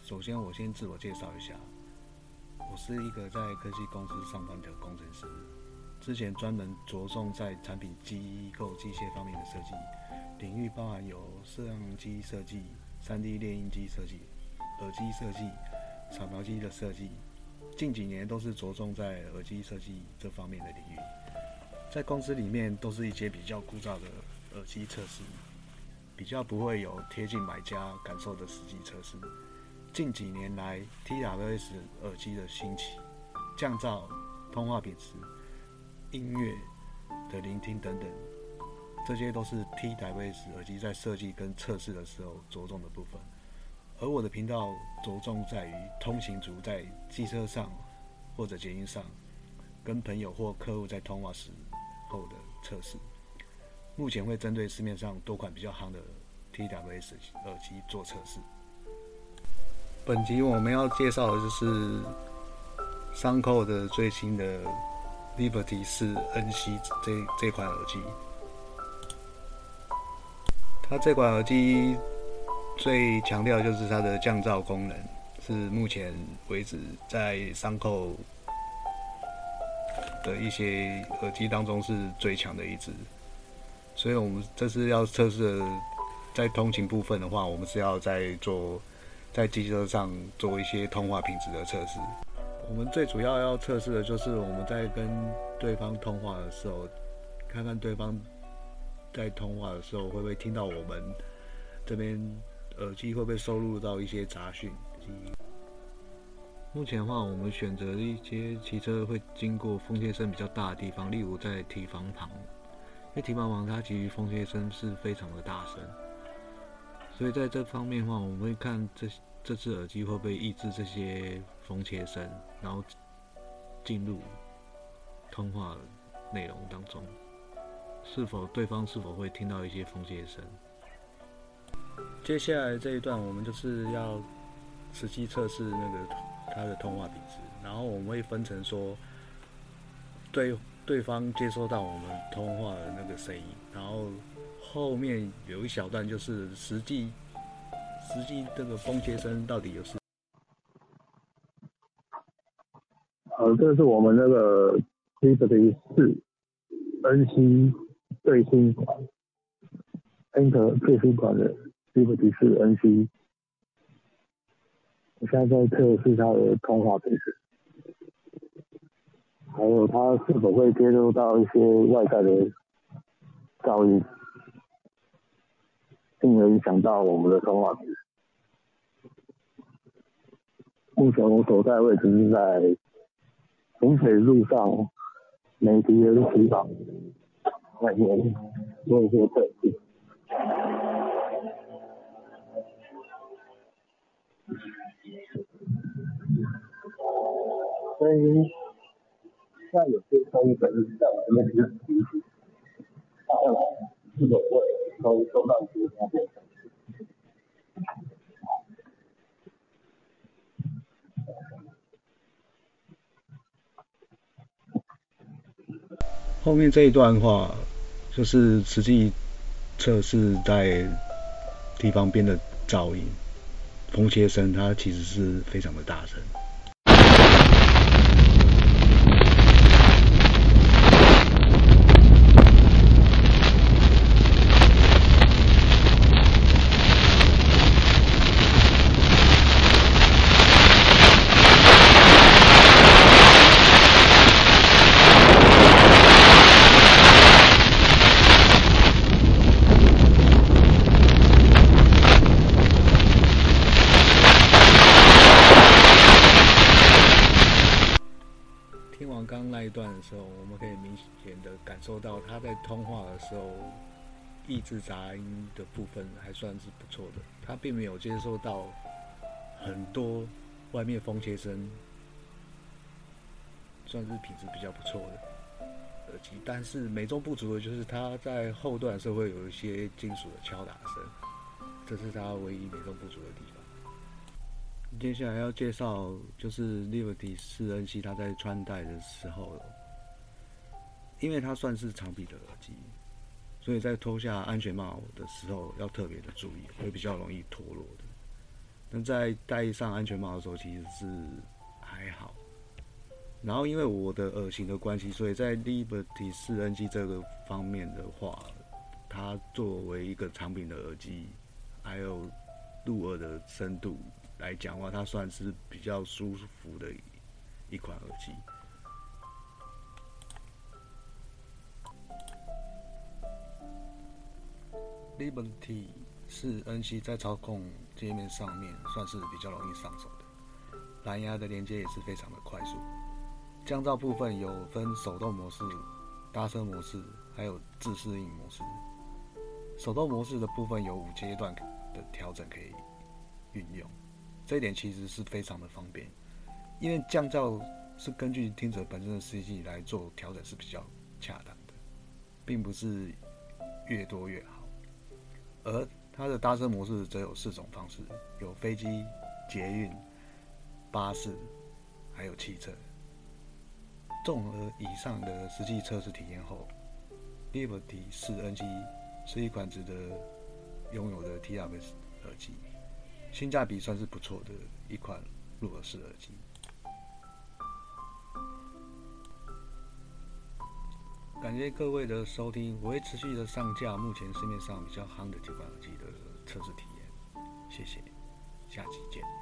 首先我先自我介绍一下，我是一个在科技公司上班的工程师，之前专门着重在产品机构机械方面的设计领域，包含有摄像机设计、3D 列印机设计、耳机设计、扫描机的设计。近几年都是着重在耳机设计这方面的领域，在公司里面都是一些比较枯燥的耳机测试，比较不会有贴近买家感受的实际测试。近几年来，TWS 耳机的兴起，降噪、通话品质、音乐的聆听等等，这些都是 TWS 耳机在设计跟测试的时候着重的部分。而我的频道着重在于通行族在机车上或者捷运上，跟朋友或客户在通话时候的测试。目前会针对市面上多款比较夯的 TWS 耳机做测试。本集我们要介绍的就是三扣的最新的 Liberty 四 NC 这这款耳机。它这款耳机。最强调就是它的降噪功能，是目前为止在三扣的一些耳机当中是最强的一支。所以我们这次要测试在通勤部分的话，我们是要在做在机车上做一些通话品质的测试。我们最主要要测试的就是我们在跟对方通话的时候，看看对方在通话的时候会不会听到我们这边。耳机会不会收录到一些杂讯？目前的话，我们选择一些骑车会经过风切声比较大的地方，例如在提防旁，因为提防旁它其实风切声是非常的大声，所以在这方面的话，我们会看这这只耳机会不会抑制这些风切声，然后进入通话内容当中，是否对方是否会听到一些风切声？接下来这一段，我们就是要实际测试那个它的通话品质，然后我们会分成说，对对方接收到我们通话的那个声音，然后后面有一小段就是实际实际这个风切声到底有是。呃，这是我们那个 Liberty 四 NC 最新款，Enter 最新款的。Liberty 四 NC，我现在在测试它的通话配置，还有它是否会接收到一些外在的噪音，影响到我们的通话品质。目前我所在位置是在洪水路上美迪的地方外面做一些测试。声音，像有些声音本身在我这边是低频，后来是否会收收到一些方面？后面这一段话就是实际测试在地方边的噪音，风切声，它其实是非常的大声。那一段的时候，我们可以明显的感受到他在通话的时候，抑制杂音的部分还算是不错的。他并没有接受到很多外面风切声，算是品质比较不错的耳机。但是美中不足的就是他在后段的时候会有一些金属的敲打声，这是他唯一美中不足的地方。接下来要介绍就是 Liberty 四 NC，它在穿戴的时候，因为它算是长臂的耳机，所以在脱下安全帽的时候要特别的注意，会比较容易脱落的。那在戴上安全帽的时候，其实是还好。然后因为我的耳型的关系，所以在 Liberty 四 NG 这个方面的话，它作为一个长柄的耳机，还有入耳的深度来讲的话，它算是比较舒服的一款耳机。Liberty 是 NC 在操控界面上面算是比较容易上手的，蓝牙的连接也是非常的快速。降噪部分有分手动模式、搭车模式，还有自适应模式。手动模式的部分有五阶段的调整可以运用，这一点其实是非常的方便，因为降噪是根据听者本身的实际来做调整是比较恰当的，并不是越多越好。而它的搭车模式则有四种方式，有飞机、捷运、巴士，还有汽车。综合以上的实际测试体验后，Liberty 四 NG 是一款值得拥有的 TRS 耳机，性价比算是不错的一款入耳式耳机。感谢各位的收听，我会持续的上架目前市面上比较夯的几款耳机的测试体验。谢谢，下期见。